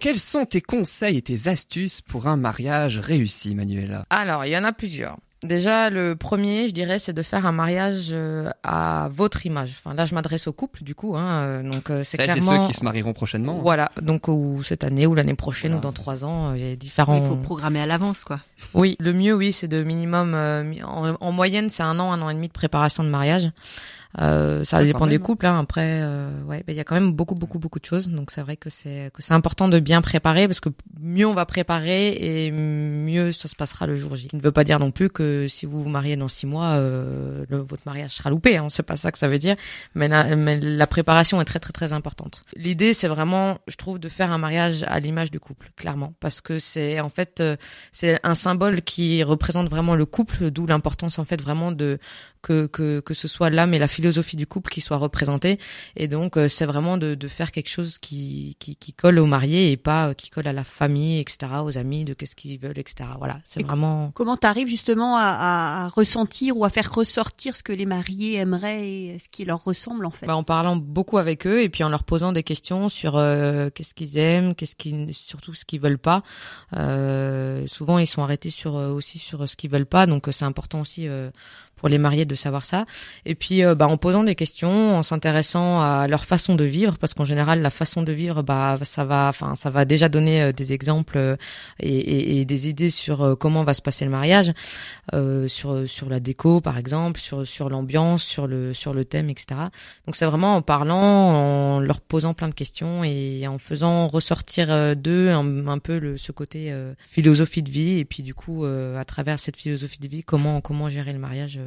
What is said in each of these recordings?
quels sont tes conseils et tes astuces pour un mariage réussi, Manuela Alors, il y en a plusieurs. Déjà, le premier, je dirais, c'est de faire un mariage euh, à votre image. Enfin, là, je m'adresse au couple, du coup. Hein, euh, donc, euh, c'est clairement. ceux qui se marieront prochainement. Voilà. Donc, ou cette année, ou l'année prochaine, ou dans trois ans, il y a différents. Il faut programmer à l'avance, quoi. Oui, le mieux, oui, c'est de minimum. en, en, moyenne, c'est un an, un an et demi de préparation de mariage. Euh, ça dépend des couples. Hein. Après, euh, ouais, il y a quand même beaucoup, beaucoup, beaucoup de choses. Donc c'est vrai que c'est que c'est important de bien préparer parce que mieux on va préparer et mieux ça se passera le jour J. Qui ne veut pas dire non plus que si vous vous mariez dans six mois, euh, le, votre mariage sera loupé. Hein. C'est pas ça que ça veut dire. Mais la, mais la préparation est très, très, très importante. L'idée, c'est vraiment, je trouve, de faire un mariage à l'image du couple, clairement, parce que c'est en fait euh, c'est un symbole qui représente vraiment le couple, d'où l'importance en fait vraiment de que, que, que ce soit l'âme et la philosophie du couple qui soient représentées. Et donc, euh, c'est vraiment de, de faire quelque chose qui, qui, qui colle aux mariés et pas euh, qui colle à la famille, etc., aux amis, de qu'est-ce qu'ils veulent, etc. Voilà, c'est vraiment... Comment t'arrives justement à, à, ressentir ou à faire ressortir ce que les mariés aimeraient et ce qui leur ressemble en fait? Bah, En parlant beaucoup avec eux et puis en leur posant des questions sur euh, qu'est-ce qu'ils aiment, qu'est-ce qu'ils, surtout ce qu'ils veulent pas. Euh, souvent, ils sont arrêtés sur aussi sur ce qu'ils veulent pas, donc c'est important aussi pour les mariés de savoir ça. Et puis, euh, bah, en posant des questions, en s'intéressant à leur façon de vivre, parce qu'en général, la façon de vivre, bah, ça va, enfin, ça va déjà donner euh, des exemples euh, et, des idées sur comment va se passer le mariage, euh, sur sur la déco, par exemple, sur sur l'ambiance, sur le sur le thème, etc. Donc, c'est vraiment en parlant, en leur posant plein de questions et en faisant ressortir d'eux un, un, peu le, ce côté philosophie de vie et puis du coup, à travers cette philosophie de vie, comment comment gérer le mariage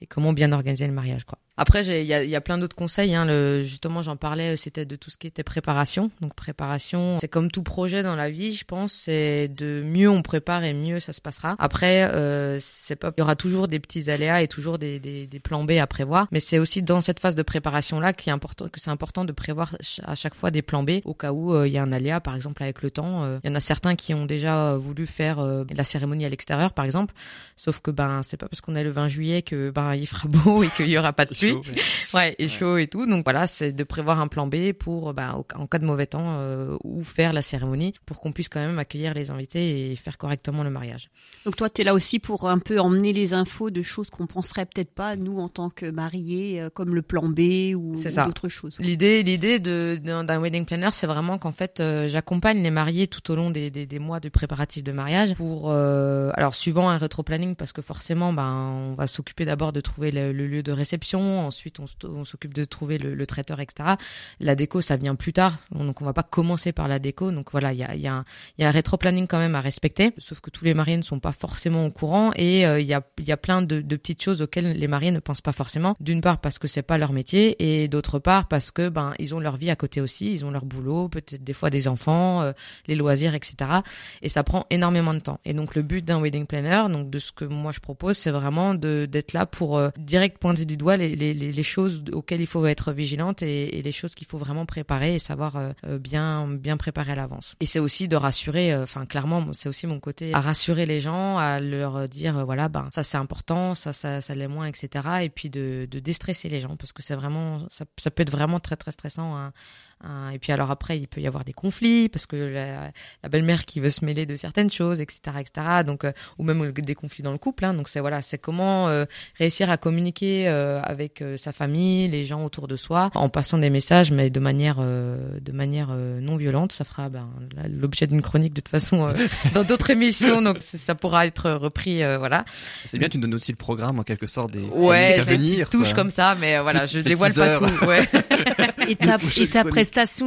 et comment bien organiser le mariage quoi. Après, il y a, y a, plein d'autres conseils. Hein. Le, justement, j'en parlais, c'était de tout ce qui était préparation. Donc, préparation, c'est comme tout projet dans la vie, je pense. C'est de mieux on prépare et mieux ça se passera. Après, euh, il y aura toujours des petits aléas et toujours des, des, des plans B à prévoir. Mais c'est aussi dans cette phase de préparation là qui est important, que c'est important de prévoir à chaque fois des plans B au cas où euh, il y a un aléa, par exemple avec le temps. Euh, il y en a certains qui ont déjà voulu faire euh, la cérémonie à l'extérieur, par exemple. Sauf que ben, c'est pas parce qu'on est le 20 juillet que ben il fera beau et qu'il y aura pas de ouais, et chaud et tout. Donc voilà, c'est de prévoir un plan B pour, bah, en cas de mauvais temps, euh, ou faire la cérémonie pour qu'on puisse quand même accueillir les invités et faire correctement le mariage. Donc toi, tu es là aussi pour un peu emmener les infos de choses qu'on penserait peut-être pas, nous, en tant que mariés, euh, comme le plan B ou, d'autres choses. L'idée, l'idée de, d'un wedding planner, c'est vraiment qu'en fait, euh, j'accompagne les mariés tout au long des, des, des, mois de préparatif de mariage pour, alors suivant un rétro-planning, parce que forcément, ben, on va s'occuper d'abord de trouver le, le lieu de réception, ensuite on, s'occupe de trouver le, traiteur, etc. La déco, ça vient plus tard, donc on va pas commencer par la déco. Donc voilà, il y a, y, a y a un rétro-planning quand même à respecter, sauf que tous les mariés ne sont pas forcément au courant et euh, il y, a, y a plein de, petites choses auxquelles les mariés ne pensent pas forcément. D'une part parce que c'est pas leur métier et d'autre part parce que ben ils ont leur vie à côté aussi, ils ont leur boulot, peut-être des fois des enfants, euh, les loisirs, etc. Et ça prend énormément de temps. Et donc le but d'un wedding planner, donc de ce que moi je propose, c'est vraiment d'être là pour euh, direct pointer du doigt les, les choses auxquelles il faut être vigilante et, les choses qu'il faut vraiment préparer et savoir euh, euh, bien bien préparer à l'avance. Et c'est aussi de rassurer, euh, enfin clairement, c'est aussi mon côté à rassurer les gens, à leur dire voilà ben ça c'est important, ça ça ça l'est moins, etc. Et puis de, de déstresser les gens parce que c'est vraiment ça, ça peut être vraiment très très stressant. Hein, Hein, et puis alors après, il peut y avoir des conflits parce que la, la belle-mère qui veut se mêler de certaines choses, etc., etc. Donc euh, ou même des conflits dans le couple. Hein, donc c'est voilà, c'est comment euh, réussir à communiquer euh, avec sa famille, les gens autour de soi, en passant des messages, mais de manière de manière non violente. Ça fera ben, l'objet d'une chronique de toute façon dans d'autres émissions. Donc ça pourra être repris. voilà. C'est bien, tu nous donnes aussi le programme en quelque sorte des ouais, des petites touches comme ça, mais voilà, je dévoile pas tout. Ouais. et ta, et ta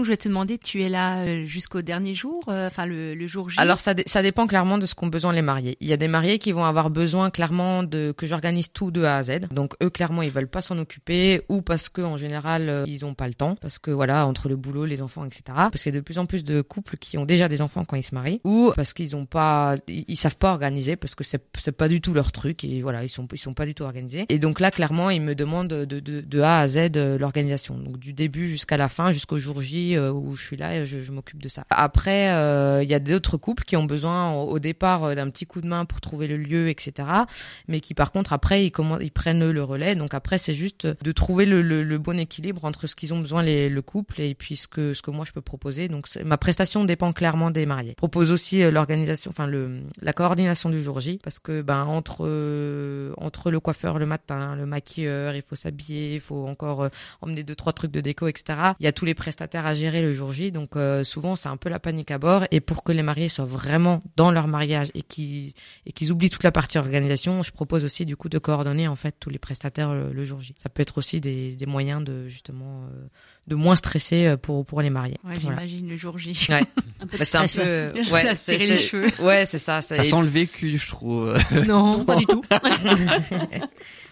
je vais te demander, tu es là euh, jusqu'au dernier jour, euh, enfin le, jour J? Alors ça, dépend clairement de ce qu'ont besoin les mariés. Il y a des mariés qui vont avoir besoin clairement de que j'organise tout de A à Z. Donc eux clairement ils veulent pas s'en occuper ou parce que en général euh, ils ont pas le temps parce que voilà entre le boulot, les enfants, etc. Parce qu'il y a de plus en plus de couples qui ont déjà des enfants quand ils se marient ou parce qu'ils ont pas, ils, savent pas organiser parce que c'est c'est pas du tout leur truc et voilà ils sont ils sont pas du tout organisés. Et donc là clairement ils me demandent de, de, de A à Z l'organisation. Donc du début jusqu'à la fin jusqu'au jour jour J où je suis là je, je m'occupe de ça. Après, il y a d'autres couples qui ont besoin au, départ d'un petit coup de main pour trouver le lieu, etc. Mais qui par contre après ils, ils prennent le relais. Donc après c'est juste de trouver le, le, le, bon équilibre entre ce qu'ils ont besoin les, le couple et puis ce que ce que moi je peux proposer. Donc ma prestation dépend clairement des mariés. Propose aussi l'organisation, enfin le la coordination du jour J parce que ben entre euh, entre le coiffeur le matin, le maquilleur, il faut s'habiller, il faut encore euh, emmener deux trois trucs de déco, etc. Il y a tous les prestataires à gérer le jour J, donc euh, souvent c'est un peu la panique à bord. Et pour que les mariés soient vraiment dans leur mariage et qu'ils et qu'ils oublient toute la partie organisation, je propose aussi du coup de coordonner en fait tous les prestataires le, jour J. Ça peut être aussi des, des moyens de justement de moins stresser pour pour les mariés. Ouais, j'imagine le jour J. Ouais. un peu bah, c'est un peu ouais, c'est les cheveux. Ouais, c'est ça. Ça sent le vécu, je trouve. Non, pas du tout.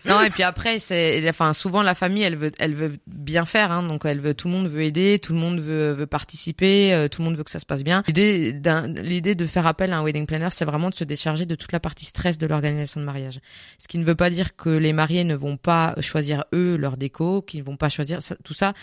non, et puis après, c'est, enfin, souvent la famille, elle veut, elle veut bien faire, hein, donc elle veut, tout le monde veut aider, tout le monde veut, veut participer, euh, tout le monde veut que ça se passe bien. L'idée, d'un, l'idée de faire appel à un wedding planner, c'est vraiment de se décharger de toute la partie stress de l'organisation de mariage. Ce qui ne veut pas dire que les mariés ne vont pas choisir eux leur déco, qu'ils ne vont pas choisir tout ça.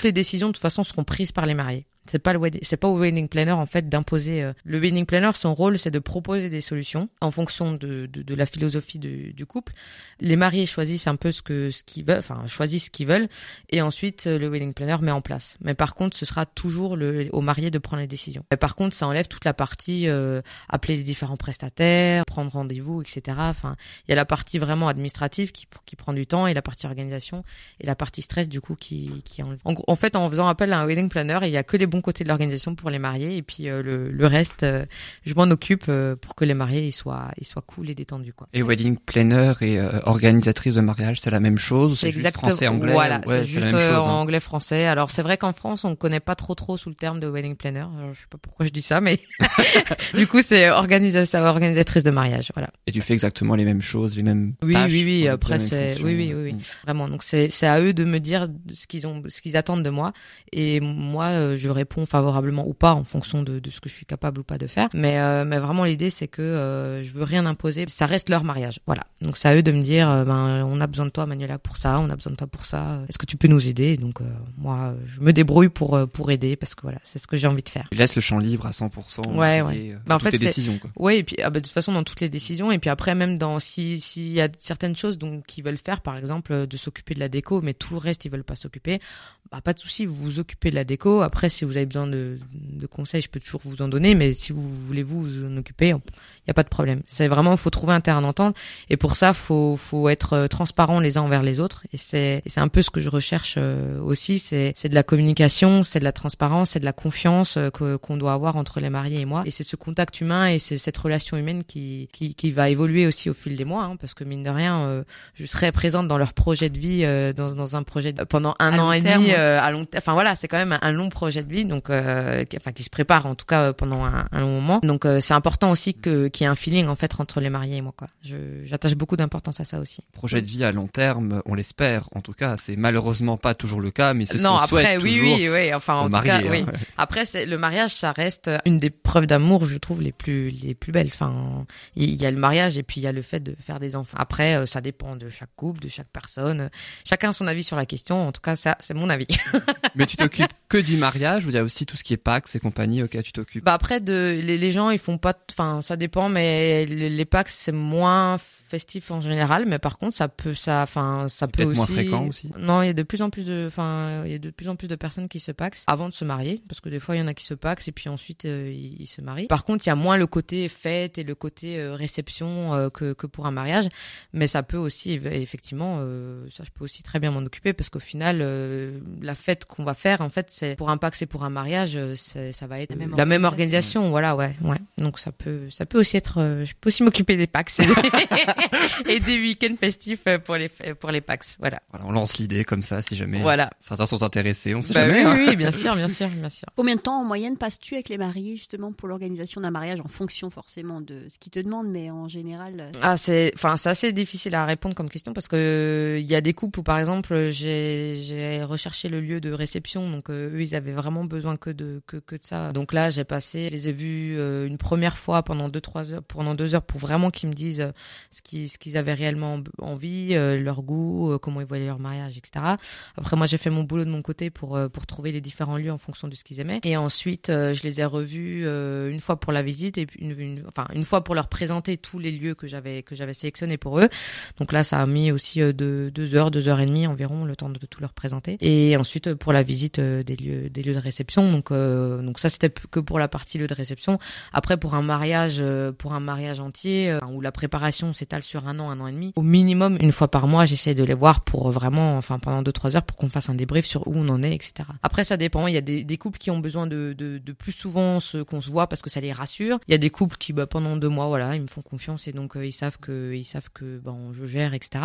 Toutes les décisions de toute façon seront prises par les mariés. C'est pas le c'est pas au wedding planner en fait d'imposer. Euh, le wedding planner, son rôle, c'est de proposer des solutions en fonction de, de, de la philosophie du, du, couple. Les mariés choisissent un peu ce que ce qu'ils veulent, enfin choisissent ce qu'ils veulent, et ensuite euh, le wedding planner met en place. Mais par contre, ce sera toujours le, au marié de prendre les décisions. Mais par contre, ça enlève toute la partie euh, appeler les différents prestataires, prendre rendez-vous, etc. Enfin, il y a la partie vraiment administrative qui qui prend du temps et la partie organisation et la partie stress du coup qui qui enlève. En, en fait, en faisant appel à un wedding planner, il y a que les bons côté de l'organisation pour les mariés et puis euh, le, le, reste, euh, je m'en occupe euh, pour que les mariés ils soient, ils soient cool et détendus. Quoi. Et wedding planner et organisatrice de mariage, c'est la même chose C'est juste français-anglais Voilà, c'est juste hein. anglais-français. Alors c'est vrai qu'en France, on connaît pas trop trop sous le terme de wedding planner. je sais pas pourquoi je dis ça, mais du coup c'est organisatrice, organisatrice de mariage. Voilà. Et tu fais exactement les mêmes choses, les mêmes oui, tâches Oui, oui, Après c'est, oui, oui, oui, oui, vraiment. Donc c'est c'est à eux de me dire ce qu'ils ont, ce qu'ils attendent de moi, et moi je réponds favorablement ou pas en fonction de, de ce que je suis capable ou pas de faire. Mais, euh, mais vraiment l'idée c'est que euh, je veux rien imposer. Ça reste leur mariage. Voilà. Donc c'est à eux de me dire euh, ben on a besoin de toi Manuela pour ça, on a besoin de toi pour ça. Est-ce que tu peux nous aider? Donc moi je me débrouille pour pour aider parce que voilà c'est ce que j'ai envie de faire. Tu laisses le champ libre à 100%. Ouais ouais. Ben, en fait décisions. Quoi. Ouais et puis ah, ben, de toute façon dans toutes les décisions et puis après même dans si s'il y a certaines choses donc qu'ils veulent faire par exemple de s'occuper de la déco mais tout le reste ils veulent pas s'occuper. Bah pas de souci vous vous occupez de la déco. Après si vous avez besoin de de conseils, je peux toujours vous en donner, mais si vous voulez vous, vous en occuper, il y a pas de problème. C'est vraiment, faut trouver un terrain d'entente, et pour ça, faut faut être euh, transparent les uns envers les autres, et c'est c'est un peu ce que je recherche euh, aussi. C'est c'est de la communication, c'est de la transparence, c'est de la confiance euh, que qu'on doit avoir entre les mariés et moi, et c'est ce contact humain et c'est cette relation humaine qui qui qui va évoluer aussi au fil des mois, hein, parce que mine de rien, je serai présente dans leur projet de vie, dans dans un projet pendant un an et demi à long, enfin voilà, c'est quand même un, long projet de vie, donc enfin qui se prépare en tout cas pendant un, un long moment. Donc c'est important aussi que qu'il y ait un feeling en fait entre les mariés et moi quoi. J'attache beaucoup d'importance à ça aussi. Projet de vie à long terme, on l'espère. En tout cas, c'est malheureusement pas toujours le cas, mais c'est ce qu'on souhaite oui, toujours. oui, oui, enfin en tout cas, oui. Hein. Après, c'est le mariage, ça reste une des preuves d'amour, je trouve les plus les plus belles. Enfin, il y a le mariage et puis il y a le fait de faire des enfants. Après, euh, ça dépend de chaque couple, de chaque personne. Chacun a son avis sur la question. En tout cas, ça, c'est mon avis. mais tu t'occupes que du mariage ou il y a aussi tout ce qui est Pax et compagnie auquel tu t'occupes? Bah après, de les, les gens, ils font pas. Enfin, ça dépend mais les packs c'est moins festif en général, mais par contre ça peut ça enfin ça peut aussi moins fréquent aussi. Non, il y a de plus en plus de enfin il y a de plus en plus de personnes qui se paxent avant de se marier parce que des fois il y en a qui se paxent et puis ensuite euh, ils, se marient. Par contre, il y a moins le côté fête et le côté euh, réception euh, que que pour un mariage, mais ça peut aussi effectivement ça je peux aussi très bien m'en occuper parce qu'au final la fête qu'on va faire en fait c'est pour un pax et pour un mariage ça va être la même, organisation, voilà ouais ouais. Donc ça peut ça peut aussi être je peux aussi m'occuper des pax. et des week-ends festifs euh, pour les pour les PAX. Voilà. Voilà, on lance l'idée comme ça si jamais voilà. certains sont intéressés, on sait bah jamais. Oui, hein. oui, bien sûr, bien sûr, bien sûr. Combien de temps en moyenne passes-tu avec les mariés justement pour l'organisation d'un mariage en fonction forcément de ce qu'ils te demandent, mais en général euh, Ah, c'est enfin c'est assez difficile à répondre comme question parce que il y a des couples où par exemple j'ai j'ai recherché le lieu de réception donc euh, eux ils avaient vraiment besoin que de que, que de ça. Donc là, j'ai passé, je les ai vus une première fois pendant deux trois heures pendant deux heures pour vraiment qu'ils me disent ce ce qu'ils avaient réellement envie, leur goût, comment ils voyaient leur mariage, etc. Après, moi, j'ai fait mon boulot de mon côté pour pour trouver les différents lieux en fonction de ce qu'ils aimaient. Et ensuite, je les ai revus une fois pour la visite et puis une, enfin une fois pour leur présenter tous les lieux que j'avais que j'avais sélectionnés pour eux. Donc là, ça a mis aussi deux, deux heures, deux heures et demie environ le temps de, de tout leur présenter. Et ensuite pour la visite des lieux des lieux de réception. Donc donc ça c'était que pour la partie lieu de réception. Après pour un mariage pour un mariage entier où la préparation s'étale sur un an, un an et demi, au minimum une fois par mois, j'essaie de les voir pour vraiment, enfin pendant deux trois heures pour qu'on fasse un débrief sur où on en est, etc. Après ça dépend. Il y a des, couples qui ont besoin de, de, plus souvent ce qu'on se voit parce que ça les rassure. Il y a des couples qui bah, pendant deux mois, voilà, ils me font confiance et donc ils savent que ils savent que bon je gère, etc.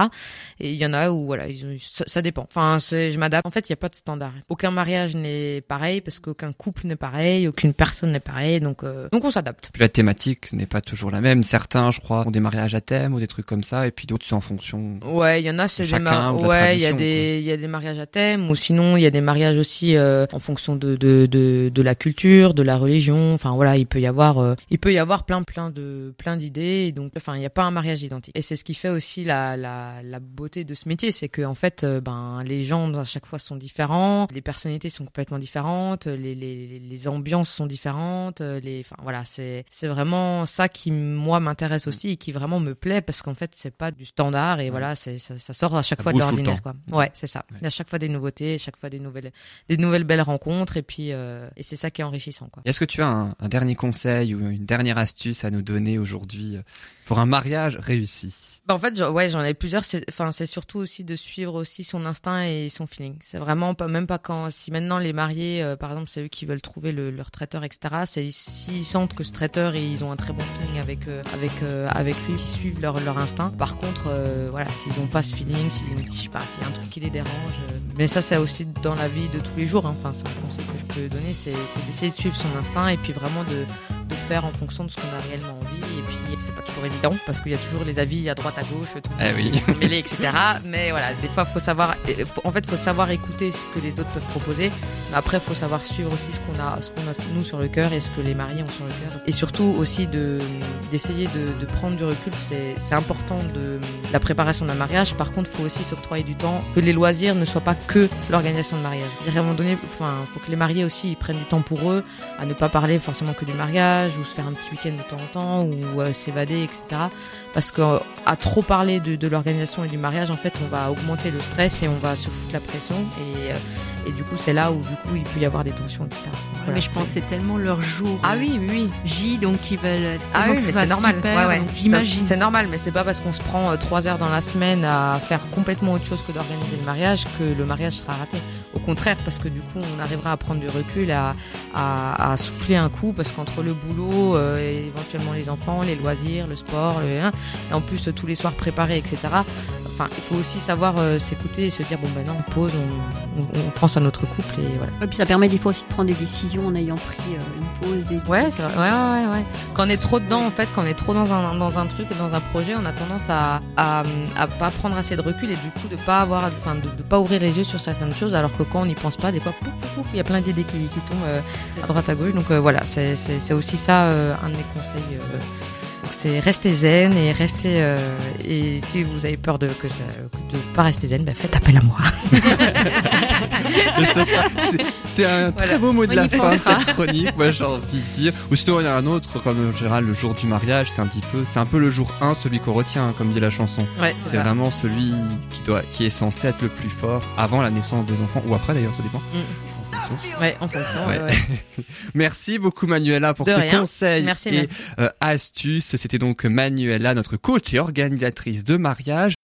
Et il y en a où voilà, ça, dépend. Enfin, je m'adapte. En fait, il n'y a pas de standard. Aucun mariage n'est pareil parce qu'aucun couple n'est pareil, aucune personne n'est pareil, donc euh, donc on s'adapte. la thématique n'est pas toujours la même. Certains, je crois, ont des mariages à thème ou des trucs comme ça, et puis d'autres c'est en fonction. Ouais, il y en a c'est des ouais, il y a des il y a des mariages à thème, ou sinon il y a des mariages aussi euh, en fonction de, de de de la culture, de la religion. Enfin voilà, il peut y avoir euh, il peut y avoir plein plein de plein d'idées. Donc enfin il n'y a pas un mariage identique. Et c'est ce qui fait aussi la la la beauté de ce métier, c'est que en fait ben les gens à chaque fois sont différents, les personnalités sont complètement différentes, les les les ambiances sont différentes, les enfin voilà, c'est c'est vraiment ça qui moi m'intéresse aussi et qui vraiment me plaît parce qu'en fait c'est pas du standard et voilà, c'est ça, ça, sort à chaque fois de l'ordinaire quoi. Ouais, c'est ça. Il y a chaque fois des nouveautés, chaque fois des nouvelles des nouvelles belles rencontres et puis euh, et c'est ça qui est enrichissant quoi. Est-ce que tu as un, un dernier conseil ou une dernière astuce à nous donner aujourd'hui euh, pour un mariage réussi bah en fait, ouais, j'en ai plusieurs. Enfin, c'est surtout aussi de suivre aussi son instinct et son feeling. C'est vraiment pas même pas quand si maintenant les mariés, euh, par exemple, c'est eux qui veulent trouver le, leur traiteur, etc. C'est s'ils sentent que ce traiteur ils ont un très bon feeling avec euh, avec euh, avec lui, qui suivent leur leur instinct. Par contre, voilà, s'ils ont pas ce feeling, si je sais pas, s'il y a un truc qui les dérange. mais ça, c'est aussi dans la vie de tous les jours. Hein. Enfin, c'est un conseil que je peux donner, c'est d'essayer de suivre son instinct et puis vraiment de de faire en fonction de ce qu'on a réellement envie. Et puis, c'est pas toujours évident parce qu'il y a toujours les avis à droite, à gauche, tout eh oui. mêlés, etc. Mais voilà, des fois, faut savoir, en fait, faut savoir écouter ce que les autres peuvent proposer. Mais après, faut savoir suivre aussi ce qu'on a, ce qu'on a nous sur le cœur et ce que les mariés ont sur le cœur. Et surtout aussi de d'essayer de, de, prendre du recul. C'est c'est important de la préparation d'un mariage. Par contre, faut aussi s'octroyer du temps. Que les loisirs ne soient pas que l'organisation de mariage. À un moment donné, enfin, faut que les mariés aussi ils prennent du temps pour eux, à ne pas parler forcément que du mariage ou se faire un petit week-end de temps en temps ou euh, s'évader, etc. Parce que euh, trop parler de, de l'organisation et du mariage, en fait, on va augmenter le stress et on va se foutre la pression. Et, euh, et du coup, c'est là où du coup il peut y avoir des tensions, etc. Voilà, mais je pense c'est tellement leur jour. Ah oui, oui, oui. J, donc ils veulent. Ah oui, mais c'est normal. Super, ouais, ouais. J'imagine. C'est normal, mais c'est pas parce qu'on se prend trois heures dans la semaine à faire complètement autre chose que d'organiser le mariage que le mariage sera raté. Au contraire, parce que du coup, on arrivera à prendre du recul, à, à, à souffler un coup, parce qu'entre le boulot, euh, et éventuellement les enfants, les loisirs, le sport, le, et en plus tous les soirs préparés, etc. Enfin, il faut aussi savoir euh, s'écouter et se dire bon ben non, on pose, on, on, on, pense à notre couple et voilà. Et puis ça permet des fois aussi de prendre des décisions en ayant pris euh, une pause. Et... Ouais, c'est vrai. Ouais, ouais, ouais, Quand on est trop dedans, en fait, quand on est trop dans un dans un truc, dans un projet, on a tendance à, à à pas prendre assez de recul et du coup de pas avoir, enfin de, de, pas ouvrir les yeux sur certaines choses, alors que quand on n'y pense pas, des fois, pouf, pouf, pouf, il y a plein d'idées qui, qui tombent euh, à droite à gauche. Donc voilà, c'est c'est aussi ça un de mes conseils. Donc c'est rester zen et rester euh, et si vous avez peur de que ça, de pas rester zen, ben faites appel à moi. c'est un voilà. très beau mot de On la fin pensera. cette chronique. Moi j'ai envie de dire. Ou sinon il y a un autre comme en général le jour du mariage, c'est un petit peu, c'est un peu le jour 1 celui qu'on retient comme dit la chanson. Ouais, c'est vraiment celui qui doit, qui est censé être le plus fort avant la naissance des enfants ou après d'ailleurs ça dépend. Mm. Ouais, en fonction. Ouais. Ouais. merci beaucoup Manuela pour De ces rien. conseils Merci, et merci. euh, astuces. C'était donc Manuela, notre coach et organisatrice de mariage.